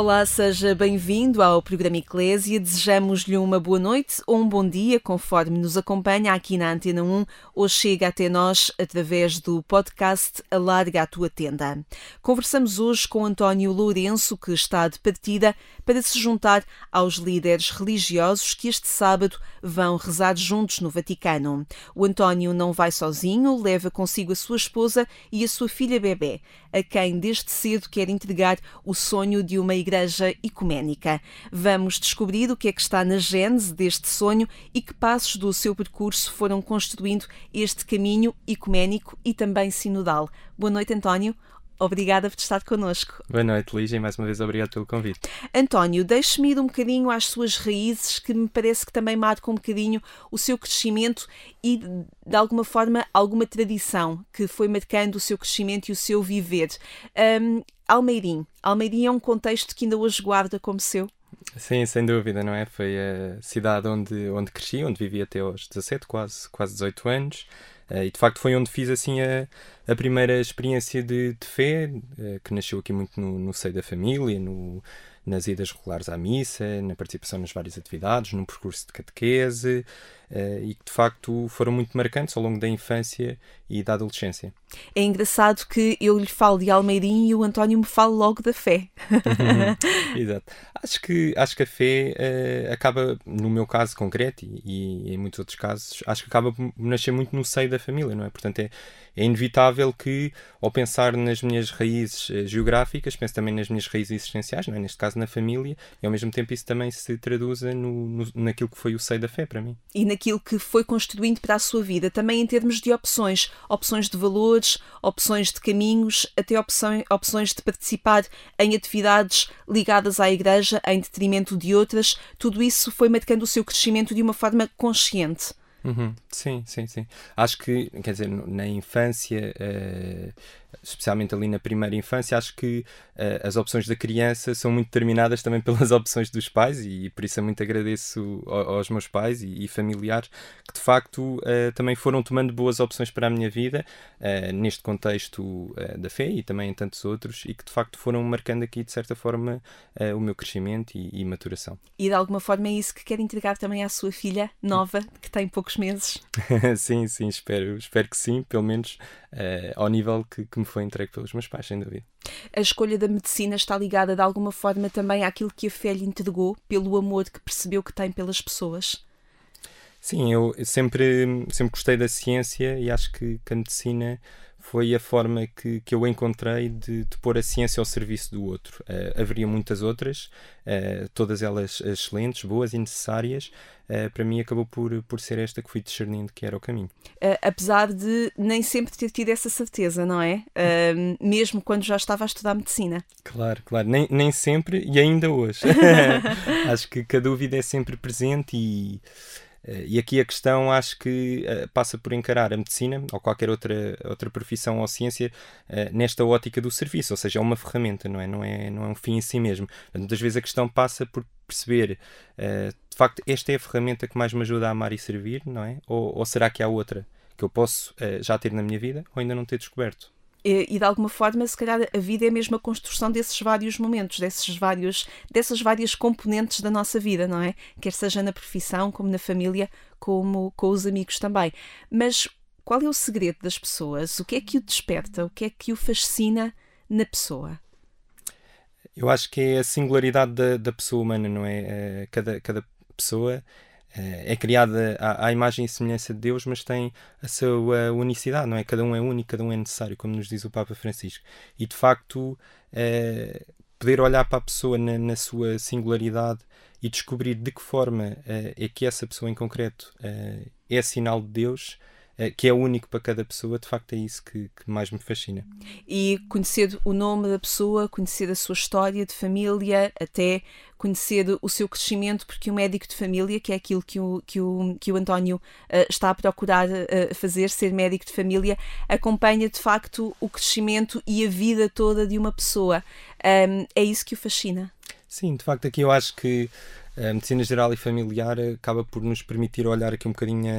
Olá, seja bem-vindo ao programa Eclésia. Desejamos-lhe uma boa noite ou um bom dia, conforme nos acompanha aqui na Antena 1 ou chega até nós através do podcast Alarga a Tua Tenda. Conversamos hoje com António Lourenço, que está de partida para se juntar aos líderes religiosos que este sábado vão rezar juntos no Vaticano. O António não vai sozinho, leva consigo a sua esposa e a sua filha bebê, a quem desde cedo quer entregar o sonho de uma igreja ecuménica. Vamos descobrir o que é que está na gênese deste sonho e que passos do seu percurso foram construindo este caminho ecuménico e também sinodal. Boa noite, António. Obrigada por estar connosco. Boa noite, Lígia, e mais uma vez obrigado pelo convite. António, deixe-me ir um bocadinho às suas raízes, que me parece que também marcam um bocadinho o seu crescimento e, de alguma forma, alguma tradição que foi marcando o seu crescimento e o seu viver. Um, Almeirim. Almeirim é um contexto que ainda hoje guarda como seu? Sim, sem dúvida, não é? Foi a cidade onde, onde cresci, onde vivi até aos 17, quase, quase 18 anos. Uh, e de facto foi onde fiz assim a, a primeira experiência de, de fé, uh, que nasceu aqui muito no, no seio da família, no, nas idas regulares à missa, na participação nas várias atividades, num percurso de catequese e que de facto foram muito marcantes ao longo da infância e da adolescência. É engraçado que eu lhe falo de Almeirim e o António me fala logo da fé. Exato. Acho que, acho que a fé uh, acaba, no meu caso concreto e, e, em muitos outros casos, acho que acaba por nascer muito no seio da família, não é? Portanto, é, é inevitável que, ao pensar nas minhas raízes uh, geográficas, pense também nas minhas raízes existenciais, não é? Neste caso, na família, e ao mesmo tempo isso também se traduza no, no, naquilo que foi o seio da fé para mim. E naquilo que foi construindo para a sua vida, também em termos de opções opções de valores, opções de caminhos, até opções, opções de participar em atividades ligadas à Igreja em detrimento de outras. Tudo isso foi marcando o seu crescimento de uma forma consciente. Uhum. Sim, sim, sim. Acho que, quer dizer, na infância, uh, especialmente ali na primeira infância, acho que uh, as opções da criança são muito determinadas também pelas opções dos pais e, e por isso eu muito agradeço aos meus pais e, e familiares que de facto uh, também foram tomando boas opções para a minha vida uh, neste contexto da fé e também em tantos outros e que de facto foram marcando aqui de certa forma o meu crescimento e, e, maturação. E de alguma forma é isso que quer entregar também à sua filha nova, que tem poucos meses? sim, sim, espero, espero que sim, pelo menos ao nível que, que me foi entregue pelos meus pais, sem dúvida. A escolha da medicina está ligada de alguma forma também àquilo que a fé lhe entregou, pelo amor que percebeu que tem pelas pessoas? Sim, eu sempre, sempre gostei da ciência e acho que, que a medicina foi a forma que, que eu encontrei de, de pôr a ciência ao serviço do outro. Uh, haveria muitas outras, uh, todas elas excelentes, boas e necessárias. Uh, para mim, acabou por, por ser esta que fui discernindo que era o caminho. apesar de nem sempre ter tido essa certeza, não é? mesmo quando já estava a estudar medicina. Claro, claro. Nem, nem sempre e ainda hoje. Acho que, que a dúvida é sempre presente e e aqui a questão acho que uh, passa por encarar a medicina ou qualquer outra, outra profissão ou ciência uh, nesta ótica do serviço, ou seja, é uma ferramenta, não é? Não é, não é um fim em si mesmo. Muitas vezes a questão passa por perceber, de facto, esta é a ferramenta que mais me ajuda a amar e servir, não é? Ou, ou será que há outra que eu posso já ter na minha vida ou ainda não ter descoberto? E de alguma forma, se calhar a vida é mesmo a construção desses vários momentos, desses vários, dessas várias componentes da nossa vida, não é? Quer seja na profissão, como na família, como com os amigos também. Mas qual é o segredo das pessoas? O que é que o desperta? O que é que o fascina na pessoa? Eu acho que é a singularidade da, da pessoa humana, não é? Eh, cada, cada pessoa é criada à, à, imagem e semelhança de Deus, mas tem a sua unicidade, não é? Cada um é único, cada um é necessário, como nos diz o Papa Francisco. E de facto, é, poder olhar para a pessoa na, na, sua singularidade e descobrir de que forma é, é que essa pessoa em concreto é, é sinal de Deus que é único para cada pessoa, de facto é isso que, que, mais me fascina. E conhecer o nome da pessoa, conhecer a sua história de família, até conhecer o seu crescimento, porque o médico de família, que é aquilo que o, que o, que o António uh, está a procurar uh, fazer, ser médico de família, acompanha de facto o crescimento e a vida toda de uma pessoa. Um, é isso que o fascina. Sim, de facto aqui eu acho que a medicina geral e familiar acaba por nos permitir olhar aqui um bocadinho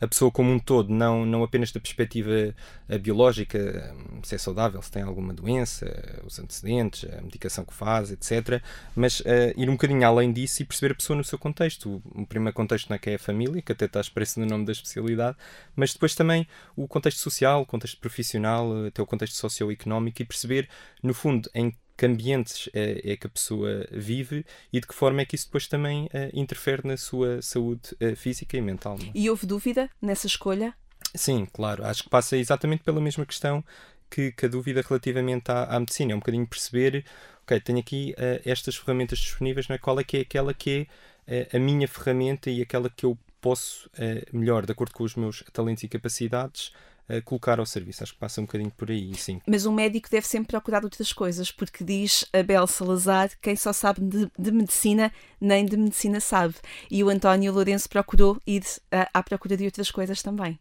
a, a pessoa como um todo, não, não apenas da perspectiva biológica, se é saudável, se tem alguma doença, os antecedentes, a medicação que faz, etc. Mas uh, ir um bocadinho além disso e perceber a pessoa no seu contexto. O, primeiro contexto não é que é a família, que até está expresso no nome da especialidade, mas depois também o contexto social, o contexto profissional, até o contexto socioeconómico e perceber, no fundo, em que ambientes é, é, que a pessoa vive e de que forma é que isso depois também uh, interfere na sua saúde uh, física e mental. É? E houve dúvida nessa escolha? Sim, claro. Acho que passa exatamente pela mesma questão que, que a dúvida relativamente à, à, medicina. É um bocadinho perceber, ok, tenho aqui uh, estas ferramentas disponíveis, não é? qual é que é aquela que é a minha ferramenta e aquela que eu posso, melhor, de acordo com os meus talentos e capacidades, colocar ao serviço. Acho que passa um bocadinho por aí, sim. Mas um médico deve sempre procurar outras coisas, porque diz Abel Salazar, quem só sabe de, de medicina, nem de medicina sabe. E o António Lourenço procurou ir à, à procura de outras coisas também.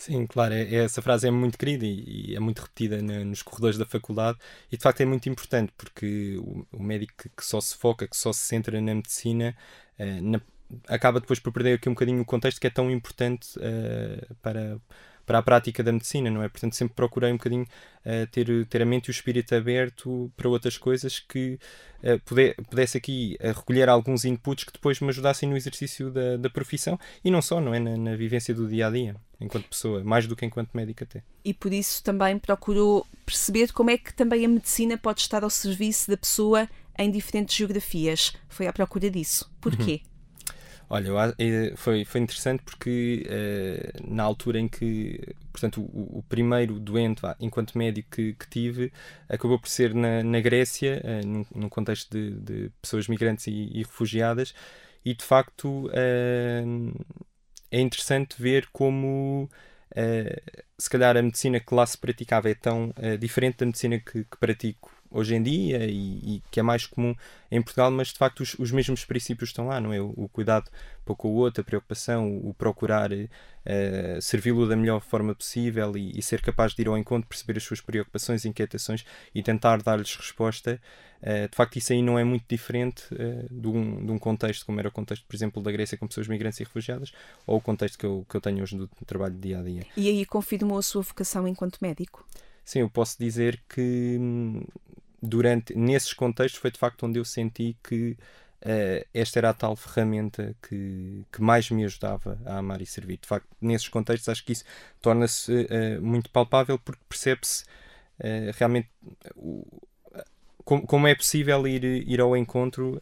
Sim, claro, é, essa frase é muito querida e, e é muito repetida na, nos corredores da faculdade e de facto é muito importante porque o, o médico que, que, só se foca, que só se centra na medicina, uh, na, acaba depois por perder aqui um bocadinho o contexto que é tão importante uh, para, para a prática da medicina, não é? Portanto, sempre procurei um bocadinho uh, ter, ter a mente e o espírito aberto para outras coisas que uh, puder, pudesse aqui uh, recolher alguns inputs que depois me ajudassem no exercício da, da profissão e não só, não é? Na, na, vivência do dia a dia, enquanto pessoa, mais do que enquanto médico até. E por isso também procurou perceber como é que também a medicina pode estar ao serviço da pessoa em diferentes geografias. Foi à procura disso. Porquê? Uhum. Olha, eh, foi, foi interessante porque uh, na altura em que, portanto, o, o primeiro doente, vá, enquanto médico que, que, tive, acabou por ser na, na Grécia, uh, num, num, contexto de, de, pessoas migrantes e, e, refugiadas, e de facto uh, é interessante ver como. se calhar a medicina que lá se praticava é tão diferente da medicina que, que pratico hoje em dia e, e, que é mais comum em Portugal, mas de facto os, os mesmos princípios estão lá, não é? O, o cuidado para com o outro, a preocupação, o, o procurar uh, servi-lo da melhor forma possível e, e, ser capaz de ir ao encontro, perceber as suas preocupações, inquietações e tentar dar-lhes resposta. Uh, de facto, isso aí não é muito diferente uh, de, um, de um contexto como era o contexto, por exemplo, da Grécia com pessoas migrantes e refugiadas ou o contexto que eu, que eu tenho hoje do trabalho dia a dia. E aí confirmou a sua vocação enquanto médico? Sim, eu posso dizer que hum, durante nesses contextos foi de facto onde eu senti que uh, esta era a tal ferramenta que, que mais me ajudava a amar e servir. De facto, nesses contextos acho que isso torna-se uh, muito palpável porque percebe-se uh, realmente o, como, como, é possível ir, ir ao encontro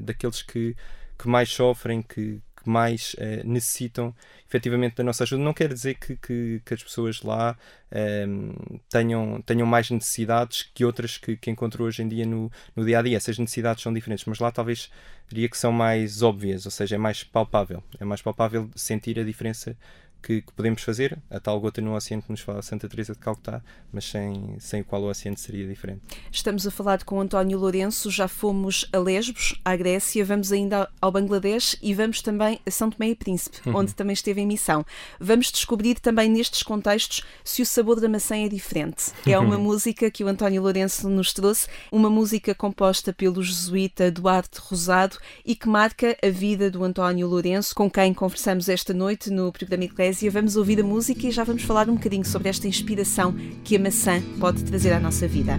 daqueles que, que mais sofrem, que, que mais uh, necessitam efetivamente da nossa ajuda. Não quer dizer que, que, que as pessoas lá uh, tenham, tenham mais necessidades que outras que, que encontro hoje em dia no, no dia a dia. Essas necessidades são diferentes, mas lá talvez diria que são mais óbvias, ou seja, é mais palpável. É mais palpável sentir a diferença que, que, podemos fazer, a tal gota no oceano que nos fala Santa Teresa de Calcutá, mas sem, sem o qual o oceano seria diferente. Estamos a falar com António Lourenço, já fomos a Lesbos, à Grécia, vamos ainda ao Bangladesh e vamos também a São Tomé e Príncipe, uhum. onde também esteve em missão. Vamos descobrir também nestes contextos se o sabor da maçã é diferente. É uma uhum. música que o António Lourenço nos trouxe, uma música composta pelo jesuíta Duarte Rosado e que marca a vida do António Lourenço, com quem conversamos esta noite no programa Eclésia vamos ouvir a música e já vamos falar um bocadinho sobre esta inspiração que a maçã pode trazer à nossa vida.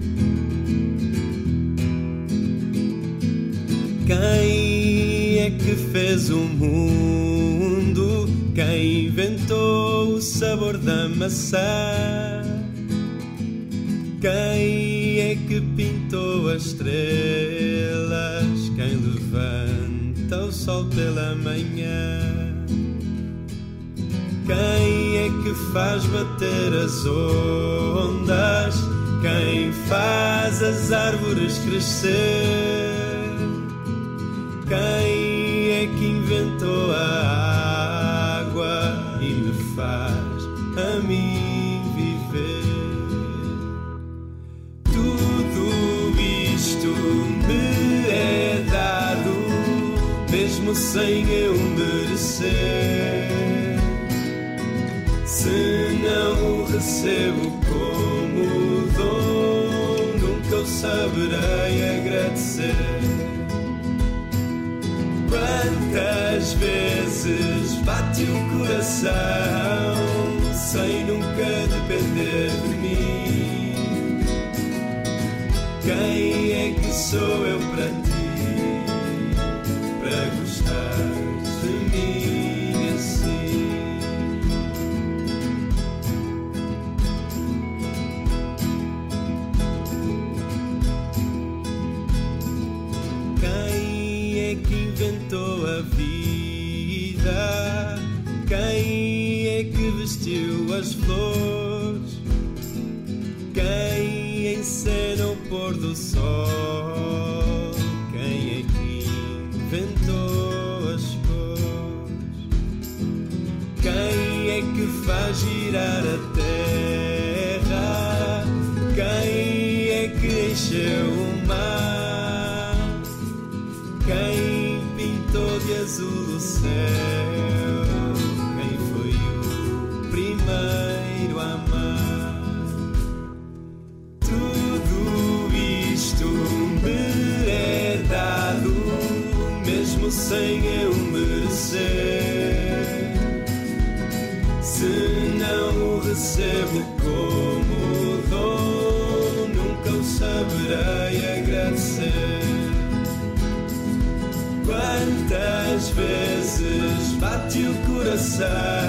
Quem é que fez o mundo? Quem inventou o sabor da maçã? Quem é que pintou as estrelas? Quem levanta o sol pela manhã? Quem é que faz bater as ondas? Quem faz as árvores crescer? Quem é que inventou a água e me faz a mim viver? Tudo isto me é dado, mesmo sem eu merecer. Se não o recebo como dom, nunca o saberei agradecer. Quantas vezes bate o coração sem nunca depender de mim? Quem é que sou eu para ti? Que encheu o mar? Quem pintou de azul o céu? Quem foi o primeiro a amar? Tudo isto me é dado, mesmo sem eu vezes bate o coração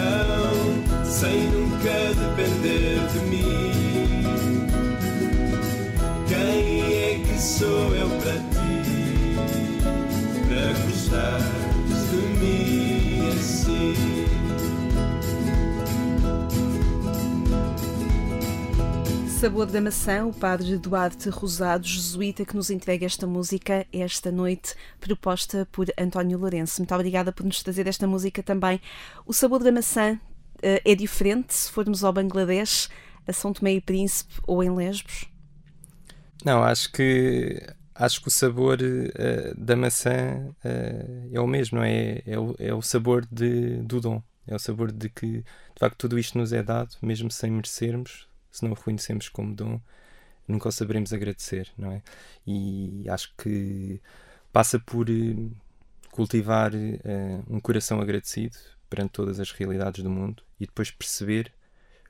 Sabor da Maçã, o padre Duarte Rosado, jesuíta, que nos entrega esta música esta noite, proposta por António Lourenço. Muito obrigada por nos trazer esta música também. O Sabor da Maçã eh, é diferente se formos ao Bangladesh, a São Tomé e Príncipe ou em Lesbos? Não, acho que acho que o sabor eh, da maçã eh, é o mesmo, não é? É o, é o sabor de, do dom. É o sabor de que, de facto, tudo isto nos é dado, mesmo sem merecermos, se não o reconhecemos como dom, nunca o saberemos agradecer, não é? E acho que passa por eh, cultivar eh, um coração agradecido perante todas as realidades do mundo e depois perceber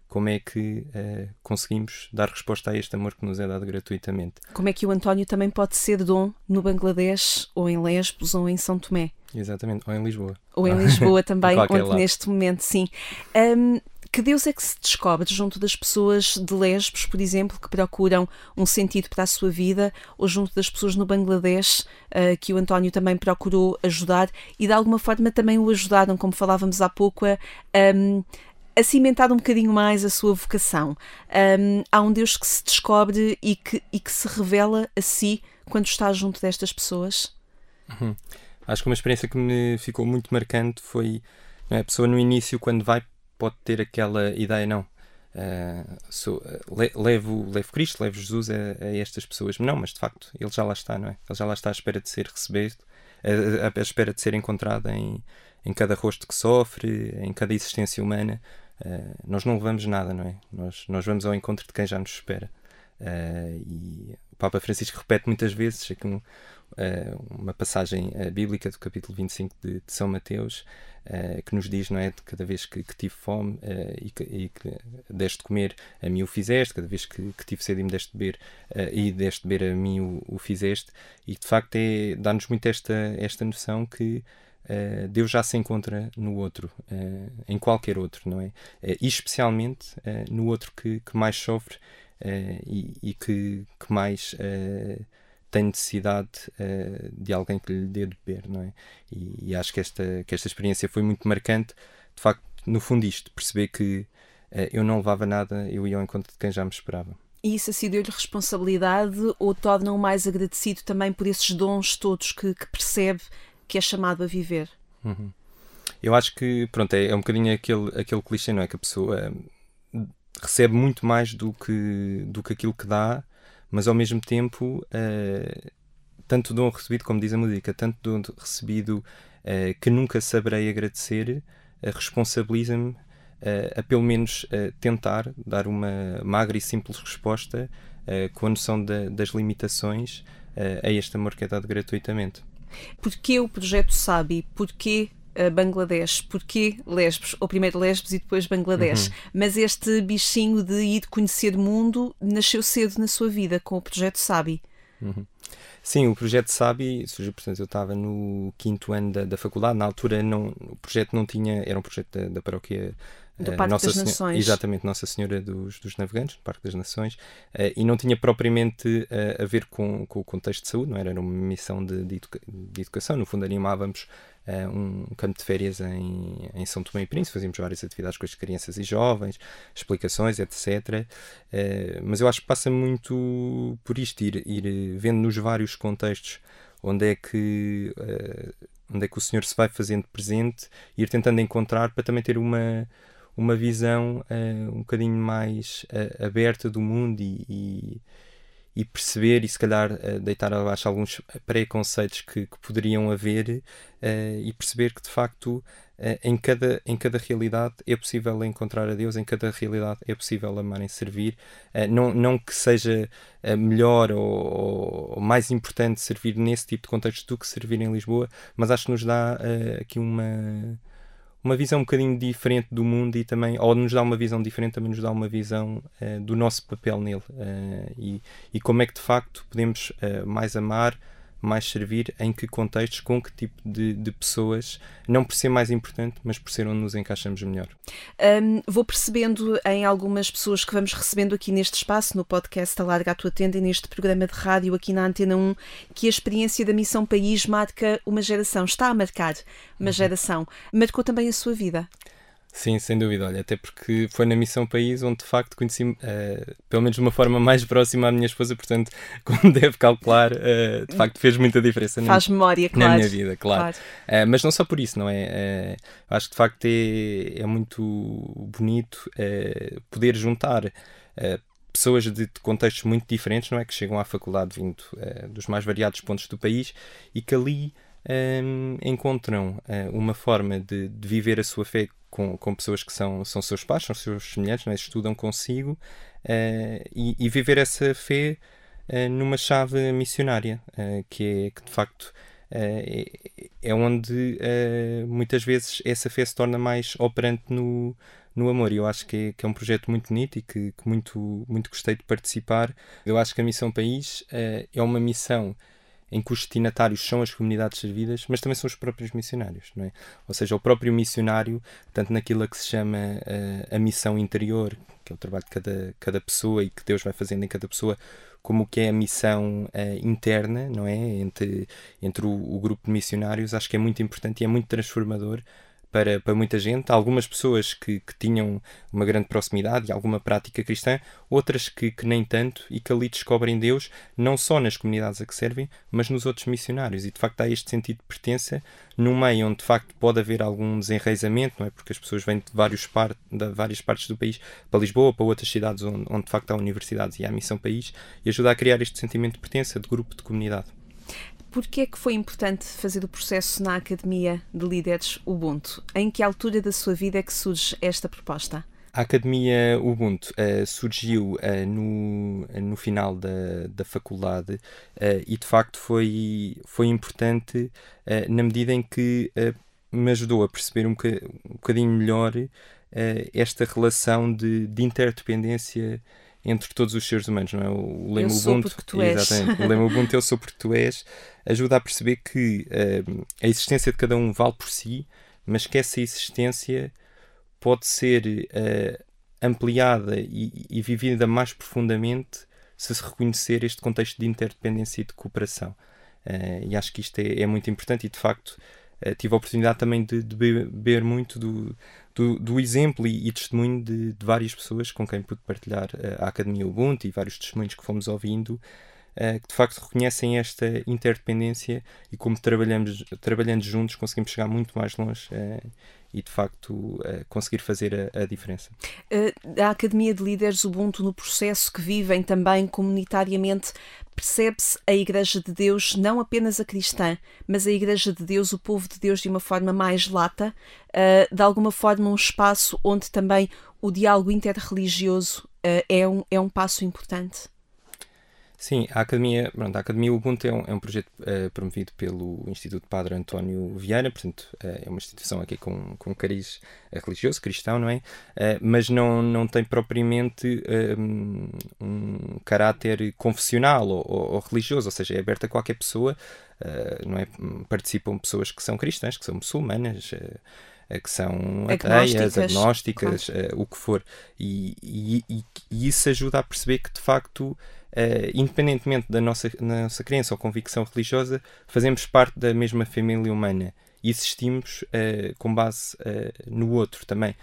como é que eh, conseguimos dar resposta a este amor que nos é dado gratuitamente. Como é que o António também pode ser dom no Bangladesh, ou em Lesbos, ou em São Tomé? Exatamente, ou em Lisboa. Ou em Lisboa também, onde lado. neste momento, sim. Hum, que Deus é que se descobre junto das pessoas de Lesbos, por exemplo, que procuram um sentido para a sua vida, ou junto das pessoas no Bangladesh, ah, que o António também procurou ajudar e de alguma forma também o ajudaram, como falávamos há pouco, a, hum, a cimentar um bocadinho mais a sua vocação. Hum, há um Deus que se descobre e que, e que se revela a si quando está junto destas pessoas. Acho que uma experiência que me ficou muito marcante foi é, a pessoa no início, quando vai, pode ter aquela ideia, não. ah, sou- le- levo, levo Cristo, levo Jesus a, a estas pessoas. Não, mas de facto, ele já lá está, não é? Ele já lá está à espera de ser recebido, a- à espera de ser encontrado em, em cada rosto que sofre, em cada existência humana. Ah, nós não levamos nada, não é? Nós, nós vamos ao encontro de quem já nos espera. Ah, e o Papa Francisco repete muitas vezes aqui um, ah, uma passagem ah, bíblica do capítulo 25 de, de São Mateus ah, que nos diz, não é? De cada vez que, que tive fome e, que, e que deste de comer, a mim o fizeste, cada vez que, que tive sede e me deste de beber e deste de beber, a mim o, o fizeste. E de facto é, dá-nos muito esta, esta noção que Deus já se encontra no outro, em qualquer outro, não é? E especialmente no outro que, que mais sofre e, e que, que mais tem necessidade uh, de alguém que lhe dê de beber, não é? E, e acho que esta, que esta experiência foi muito marcante, de facto, no fundo, isto, perceber que uh, eu não levava nada, eu ia ao encontro de quem já me esperava. E isso assim deu-lhe responsabilidade ou torna-o mais agradecido também por esses dons todos que, que percebe que é chamado a viver? Uhum. Eu acho que, pronto, é, é um bocadinho aquele, aquele clichê, não é? Que a pessoa hum, recebe muito mais do que, do que aquilo que dá, mas ao mesmo tempo, uh, tanto dom recebido, como diz a música, tanto dom recebido uh, que nunca saberei agradecer, uh, responsabiliza-me a pelo menos tentar dar uma magra e simples resposta com a noção da, das limitações a este amor que é dado gratuitamente. Porquê o projeto Sabi? Porquê Bangladesh? Porquê Lesbos? Ou primeiro Lesbos e depois Bangladesh? Uhum. Mas este bichinho de ir conhecer o mundo nasceu cedo na sua vida com o projeto Sabi. Uhum. Sim, o projeto Sabi surgiu, portanto, eu estava no quinto ano da, da faculdade, na altura não, o projeto não tinha, era um projeto da, da paróquia do Parque Nossa das Senhora, Nações. Exatamente, Nossa Senhora dos, dos Navegantes, do Parque das Nações, uh, e não tinha propriamente uh, a ver com, com, o contexto de saúde, não era, era uma missão de, de, educa de educação, no fundo animávamos uh, um campo de férias em, em São Tomé e Príncipe, fazíamos várias atividades com as crianças e jovens, explicações, etc. mas eu acho que passa muito por isto, ir, ir vendo nos vários contextos onde é que onde é que o Senhor se vai fazendo presente, ir tentando encontrar para também ter uma uma visão uh, um bocadinho mais uh, aberta do mundo e, e, e, perceber e se calhar uh, deitar abaixo alguns preconceitos que, que poderiam haver e perceber que de facto em, cada, em cada realidade é possível encontrar a Deus, em cada realidade é possível amar e servir. não, não que seja melhor ou, ou, mais importante servir nesse tipo de contexto do que servir em Lisboa, mas acho que nos dá aqui uma uma visão um bocadinho diferente do mundo e também, ou nos dá uma visão diferente, também nos dá uma visão uh, do nosso papel nele uh, e, e como é que de facto podemos uh, mais amar, mais servir, em que contextos, com que tipo de, de pessoas, não por ser mais importante, mas por ser onde nos encaixamos melhor. Um, vou percebendo em algumas pessoas que vamos recebendo aqui neste espaço, no podcast Alarga a Tua Tenda e neste programa de rádio aqui na Antena 1, que a experiência da Missão País marca uma geração, está a marcar uma uhum. geração. Marcou também a sua vida? Sim, sem dúvida. Olha, até porque foi na Missão País onde de facto conheci, uh, pelo menos de uma forma mais próxima à minha esposa, portanto, como deve calcular, uh, de facto fez muita diferença Faz na, memória, claro. na minha vida, claro. claro. Uh, mas não só por isso, não é? acho que de facto é, é muito bonito poder juntar pessoas de, contextos muito diferentes, não é? Que chegam à faculdade vindo dos mais variados pontos do país e que ali um, encontram uma forma de, de viver a sua fé com, com pessoas que são, são seus pais, são seus semelhantes, né? estudam consigo uh, e, e, viver essa fé uh, numa chave missionária, uh, que é que de facto é, é, onde muitas vezes essa fé se torna mais operante no, no amor. E eu acho que é, que é um projeto muito bonito e que, que, muito, muito gostei de participar. Eu acho que a Missão País é uma missão em que os destinatários são as comunidades servidas, mas também são os próprios missionários, não é? Ou seja, o próprio missionário, tanto naquilo que se chama uh, a missão interior, que é o trabalho de cada, cada pessoa e que Deus vai fazendo em cada pessoa, como que é a missão uh, interna, não é? Entre, entre o, o grupo de missionários, acho que é muito importante e é muito transformador para, para muita gente. Algumas pessoas que, que tinham uma grande proximidade e alguma prática cristã, outras que, que nem tanto e que ali descobrem Deus, não só nas comunidades a que servem, mas nos outros missionários. E de facto há este sentido de pertença num meio onde de facto pode haver algum desenraizamento, não é? Porque as pessoas vêm de, vários par, de várias partes do país para Lisboa, para outras cidades onde, onde de facto há universidades e há missão país, e ajuda a criar este sentimento de pertença, de grupo, de comunidade. Porquê é que foi importante fazer o processo na Academia de Líderes Ubuntu? Em que altura da sua vida é que surge esta proposta? A Academia Ubuntu uh, surgiu uh, no, no final da, da faculdade uh, e de facto foi, foi importante na medida em que me ajudou a perceber um, um bocadinho melhor esta relação de, de interdependência entre todos os seres humanos, não é? O lema eu Ubuntu, sou tu és. exatamente, o lema Ubuntu eu sou porque tu és, ajuda a perceber que uh, a existência de cada um vale por si, mas que essa existência pode ser uh, ampliada e, e, vivida mais profundamente se se reconhecer este contexto de interdependência e de cooperação. Uh, e acho que isto é, é, muito importante e de facto tive a oportunidade também de, de beber muito do, do, do exemplo e, e testemunho de, de, várias pessoas com quem pude partilhar uh, a Academia Ubuntu e vários testemunhos que fomos ouvindo, uh, que de facto reconhecem esta interdependência e como trabalhamos, trabalhando juntos conseguimos chegar muito mais longe uh, e de facto uh, conseguir fazer a, a diferença. Uh, a Academia de Líderes Ubuntu, no processo que vivem também comunitariamente, percebe-se a Igreja de Deus não apenas a cristã, mas a Igreja de Deus, o povo de Deus, de uma forma mais lata, uh, de alguma forma um espaço onde também o diálogo interreligioso é, um, é um passo importante. Sim, a Academia, pronto, a Academia Ubuntu é um, é um projeto uh, promovido pelo Instituto Padre António Vieira, portanto, uh, é uma instituição aqui com, com cariz religioso, cristão, não é? Uh, mas não, não tem propriamente um, um caráter confessional ou, ou, ou, religioso, ou seja, é aberta a qualquer pessoa, não é? Participam pessoas que são cristãs, que são muçulmanas que são ateias, agnósticas, claro. uh, o que for. E, e, e, isso ajuda a perceber que, de facto, uh, independentemente da nossa, nossa crença ou convicção religiosa, fazemos parte da mesma família humana e existimos uh, com base no outro também.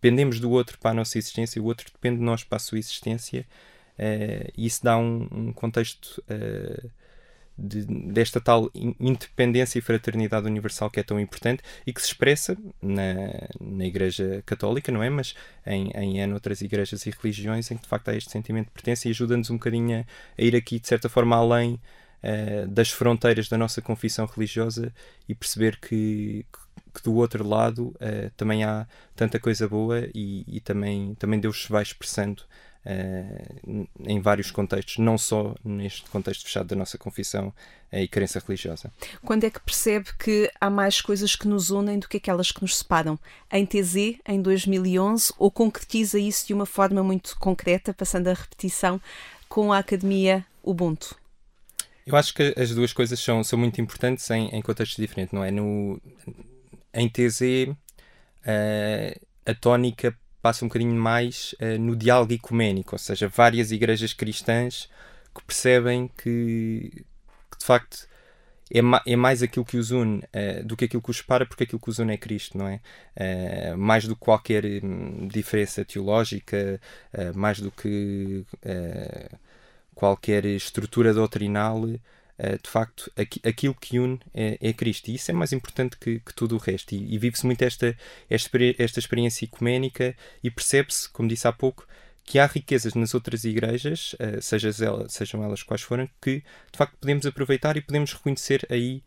Dependemos do outro para a nossa existência o outro depende de nós para a sua existência. e isso dá um, um contexto de, desta tal independência e fraternidade universal que é tão importante e que se expressa na, na Igreja Católica, não é? Mas em, em, em outras igrejas e religiões em que de facto há este sentimento de pertença e ajuda-nos um bocadinho a, ir aqui de certa forma além uh, das fronteiras da nossa confissão religiosa e perceber que, que do outro lado uh, também há tanta coisa boa e, e, também, também Deus se vai expressando uh, em vários contextos, não só neste contexto fechado da nossa confissão uh, e crença religiosa. Quando é que percebe que há mais coisas que nos unem do que aquelas que nos separam? Em TZ, em 2011, ou concretiza isso de uma forma muito concreta, passando a repetição, com a Academia Ubuntu? Eu acho que as duas coisas são, são muito importantes em, em contextos diferentes, não é? No, em TZ, uh, eh, a tónica passa um bocadinho mais uh, no diálogo ecuménico, ou seja, várias igrejas cristãs que percebem que, que de facto é, ma é, mais aquilo que os une uh, do que aquilo que os separa, porque aquilo que os une é Cristo, não é? Uh, mais do que qualquer um, diferença teológica, uh, mais do que qualquer estrutura doutrinal, de facto, aqui, aquilo que une é, é, Cristo. E isso é mais importante que, que tudo o resto. E, e vive-se muito esta, esta, esta experiência ecuménica e percebe-se, como disse há pouco, que há riquezas nas outras igrejas, elas, sejam elas quais forem, que de facto podemos aproveitar e podemos reconhecer aí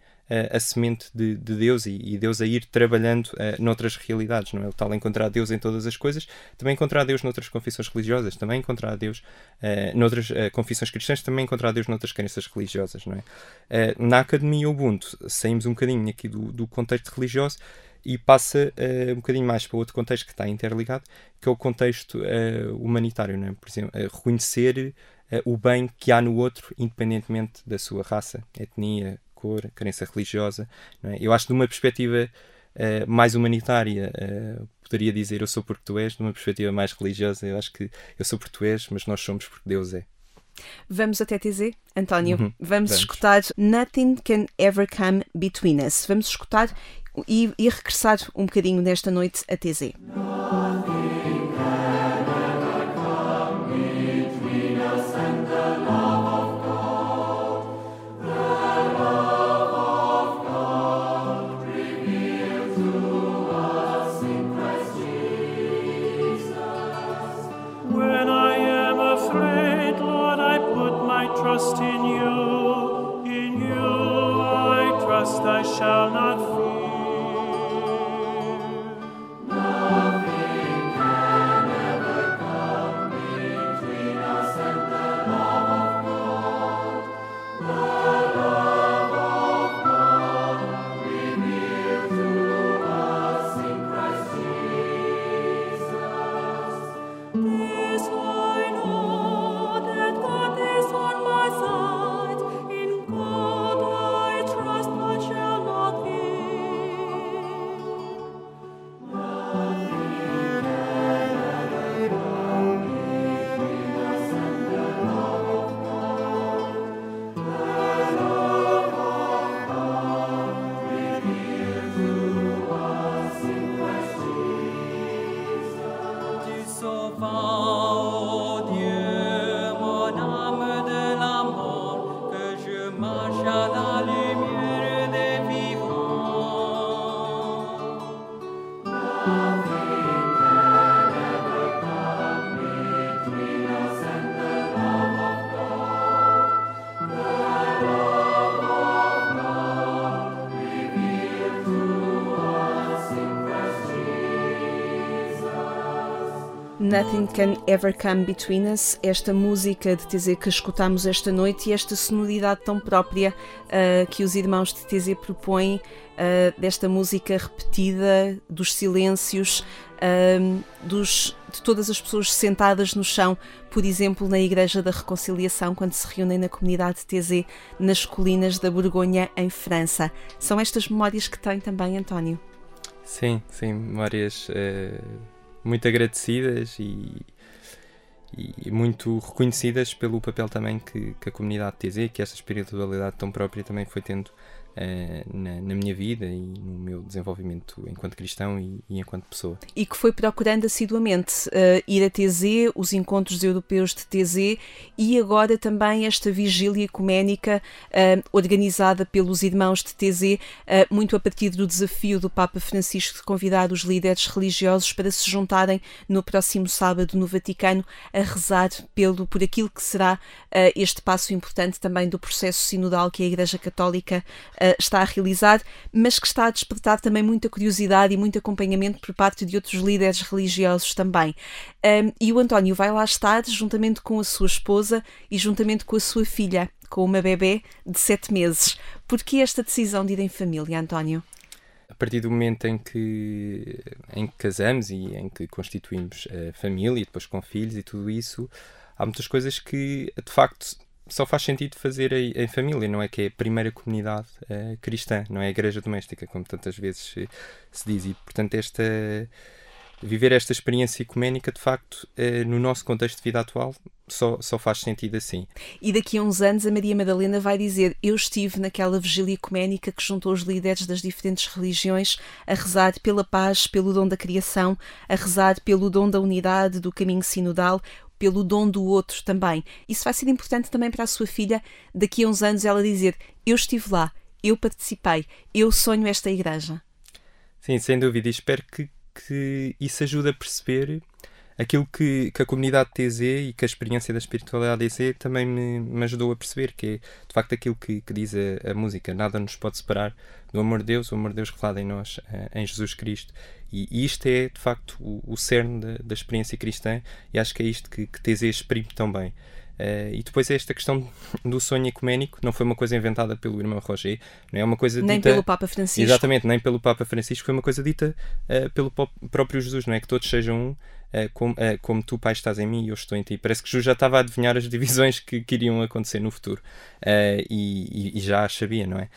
a semente de, de Deus e, e, Deus a ir trabalhando uh, noutras realidades, não é? O tal encontrar Deus em todas as coisas, também encontrar Deus noutras confissões religiosas, também encontrar Deus uh, noutras uh, confissões cristãs, também encontrar Deus noutras crenças religiosas, não é? Uh, na Academia Ubuntu, saímos um bocadinho aqui do, do contexto religioso e passa uh, um bocadinho mais para outro contexto que está interligado, que é o contexto uh, humanitário, é? Por exemplo, uh, reconhecer o bem que há no outro, independentemente da sua raça, etnia, cor, crença religiosa. É? Eu acho que de uma perspectiva uh, mais humanitária, uh, poderia dizer eu sou porque tu és, de uma perspectiva mais religiosa, eu acho que eu sou porque tu és, mas nós somos porque Deus é. Vamos até TZ? António, uhum. vamos, vamos, escutar Nothing Can Ever Come Between Us. Vamos escutar e, e regressar um bocadinho nesta noite a TZ. Nothing Can Ever Come Between Us, esta música de TZ que escutamos esta noite e esta sonoridade tão própria uh, que os irmãos de TZ propõem, uh, desta música repetida, dos silêncios, uh, dos, de todas as pessoas sentadas no chão, por exemplo, na Igreja da Reconciliação, quando se reúnem na comunidade TZ, nas colinas da Borgonha, em França. São estas memórias que tem também, António? Sim, sim, memórias muito agradecidas e, e muito reconhecidas pelo papel também que, que a comunidade TZ, que esta espiritualidade tão própria também foi tendo uh, na, na, minha vida e no meu desenvolvimento enquanto cristão e, e enquanto pessoa. E que foi procurando assiduamente uh, ir a TZ, os encontros europeus de TZ e agora também esta vigília ecuménica uh, organizada pelos irmãos de TZ, muito a partir do desafio do Papa Francisco de convidar os líderes religiosos para se juntarem no próximo sábado no Vaticano a rezar pelo, por aquilo que será este passo importante também do processo sinodal que a Igreja Católica uh, está a realizar, mas que está a despertar também muita curiosidade e muito acompanhamento por parte de outros líderes religiosos também. Um, e o António vai lá estar juntamente com a sua esposa e juntamente com a sua filha, com uma bebê de sete meses. Por que esta decisão de ir em família, António? a partir do momento em que, em que casamos e em que constituímos a família e depois com filhos e tudo isso, há muitas coisas que de facto só faz sentido fazer em, em, família, não é que é a primeira comunidade uh, cristã, não é a igreja doméstica, como tantas vezes se, se diz. E, portanto, esta, viver esta experiência ecuménica, de facto, uh, no nosso contexto de vida atual, só, só faz sentido assim. E daqui a uns anos a Maria Madalena vai dizer: Eu estive naquela vigília ecuménica que juntou os líderes das diferentes religiões a rezar pela paz, pelo dom da criação, a rezar pelo dom da unidade, do caminho sinodal, pelo dom do outro também. Isso vai ser importante também para a sua filha, daqui a uns anos, ela dizer: Eu estive lá, eu participei, eu sonho esta igreja. Sim, sem dúvida, espero que, que isso ajude a perceber aquilo que, que a comunidade TZ e que a experiência da espiritualidade TZ também me, me ajudou a perceber, que é de facto aquilo que, que diz a, a, música: nada nos pode separar do amor de Deus, o amor de Deus revelado em nós, eh, em Jesus Cristo. E, e isto é de facto o, o cerne da, da, experiência cristã, e acho que é isto que, que TZ exprime tão bem. Uh, e depois é esta questão do sonho ecuménico, não foi uma coisa inventada pelo irmão Roger, não é uma coisa nem dita... pelo Papa Francisco. Exatamente, nem pelo Papa Francisco, foi uma coisa dita uh, pelo próprio Jesus, não é? Que todos sejam um, como, uh, como tu, Pai, estás em mim e eu estou em ti. Parece que Jesus já estava a adivinhar as divisões que, que iriam acontecer no futuro uh, e, e, já as sabia, não é?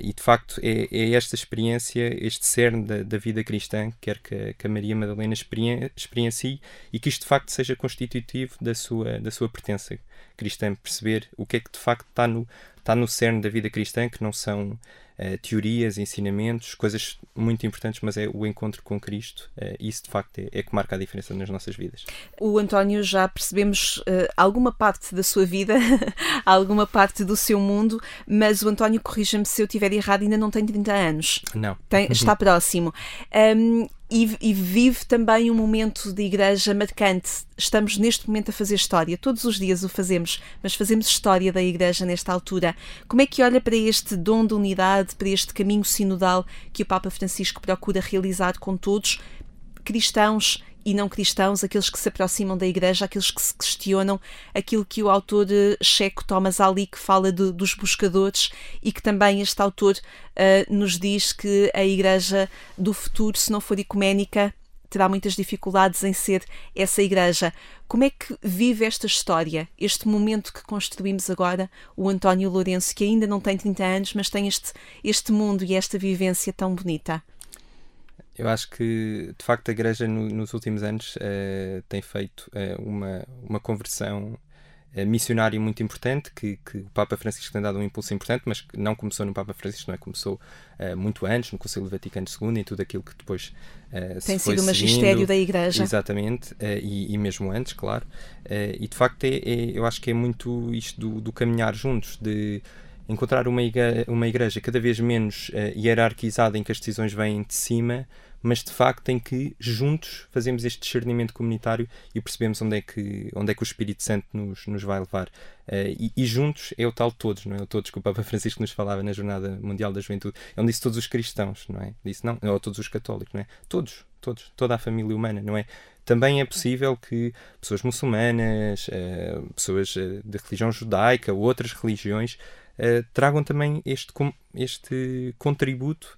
e de facto é, é, esta experiência, este cerne da, da vida cristã, quer que, que a Maria Madalena experien, experiencie e que isto de facto seja constitutivo da sua, da sua pertença cristã, perceber o que é que de facto está no, está no cerne da vida cristã, que não são uh, teorias, ensinamentos, coisas muito importantes, mas é o encontro com Cristo. Uh, isso de facto é, é, que marca a diferença nas nossas vidas. O António já percebemos uh, alguma parte da sua vida, alguma parte do seu mundo, mas o António, corrija-me se eu estiver errado, ainda não tem 30 anos. Não. Tem, está próximo. Um, e, e, vive também um momento de igreja marcante. Estamos neste momento a fazer história, todos os dias o fazemos, mas fazemos história da igreja nesta altura. Como é que olha para este dom de unidade, para este caminho sinodal que o Papa Francisco procura realizar com todos, cristãos e não cristãos, aqueles que se aproximam da igreja, aqueles que se questionam, aquilo que o autor eh, checo Thomas Ali que fala de, dos buscadores e que também este autor uh, nos diz que a igreja do futuro, se não for ecuménica, terá muitas dificuldades em ser essa igreja. Como é que vive esta história, este momento que construímos agora, o António Lourenço, que ainda não tem 30 anos, mas tem este, este mundo e esta vivência tão bonita? Eu acho que, de facto, a Igreja no, nos últimos anos uh, tem feito uh, uma, uma conversão uh, missionária muito importante, que, que, o Papa Francisco tem dado um impulso importante, mas que não começou no Papa Francisco, não é? Começou muito antes, no Concílio Vaticano II e tudo aquilo que depois tem sido o magistério da Igreja. Exatamente, e, e, mesmo antes, claro. e, de facto, é, é, eu acho que é muito isto do, do caminhar juntos, de encontrar uma igreja, uma igreja cada vez menos hierarquizada em que as decisões vêm de cima, mas de facto em que juntos fazemos este discernimento comunitário e percebemos onde é que, onde é que o Espírito Santo nos, nos vai levar. Uh, e, e, juntos é o tal todos, não é? O todos que o Papa Francisco nos falava na Jornada Mundial da Juventude. Ele disse todos os cristãos, não é? Disse não, ou todos os católicos, não é? Todos, todos, toda a família humana, não é? Também é possível que pessoas muçulmanas, uh, pessoas uh, de religião judaica ou outras religiões uh, tragam também este, este contributo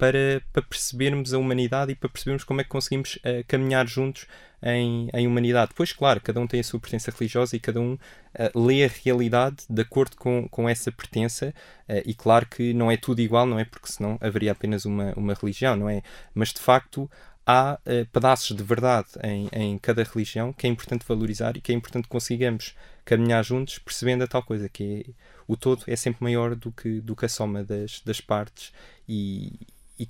para, para percebermos a humanidade e para percebermos como é que conseguimos uh, caminhar juntos em, em humanidade. Pois, claro, cada um tem a sua pertença religiosa e cada um uh, lê a realidade de acordo com, com essa pertença. Uh, e claro que não é tudo igual, não é? Porque senão haveria apenas uma, uma religião, não é? Mas de facto há uh, pedaços de verdade em, em cada religião que é importante valorizar e que é importante consigamos caminhar juntos percebendo a tal coisa que é, o todo é sempre maior do que, do que a soma das, das partes e, e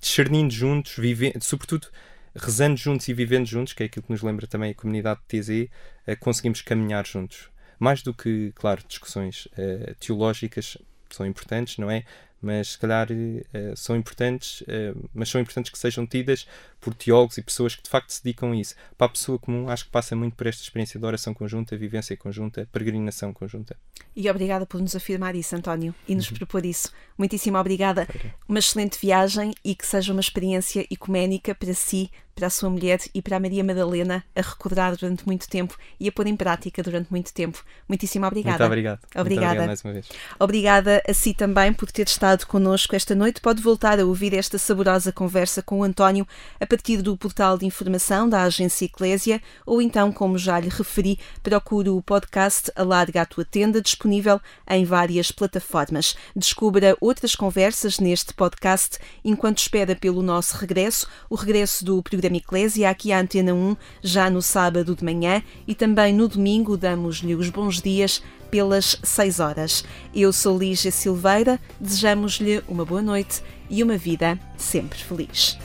discernindo juntos, vivendo, sobretudo rezando juntos e vivendo juntos, que é aquilo que nos lembra também a comunidade de TZ, eh, conseguimos caminhar juntos. Mais do que, claro, discussões uh, teológicas são importantes, não é? mas se calhar uh, são importantes, uh, mas são importantes que sejam tidas por teólogos e pessoas que de facto se dedicam a isso. Para a pessoa comum, acho que passa muito por esta experiência de oração conjunta, vivência conjunta, peregrinação conjunta. E obrigada por nos afirmar isso, António, e nos uhum. propor isso. Muitíssimo obrigada. Uma excelente viagem e que seja uma experiência ecuménica para si, para a sua mulher e para a Maria Madalena a recordar durante muito tempo e a pôr em prática durante muito tempo. Muitíssimo obrigada. Muito obrigado. Obrigada. Muito obrigado mais uma vez. Obrigada a si também por ter estado connosco esta noite. Pode voltar a ouvir esta saborosa conversa com o António a partir do portal de informação da Agência Eclésia ou então, como já lhe referi, procure o podcast Alarga a Tua Tenda, disponível em várias plataformas. Descubra outras conversas neste podcast enquanto espera pelo nosso regresso, o regresso do programa Eclésia aqui à Antena 1, já no sábado de manhã e também no domingo damos-lhe os bons dias pelas 6 horas. Eu sou Lígia Silveira, desejamos-lhe uma boa noite e uma vida sempre feliz.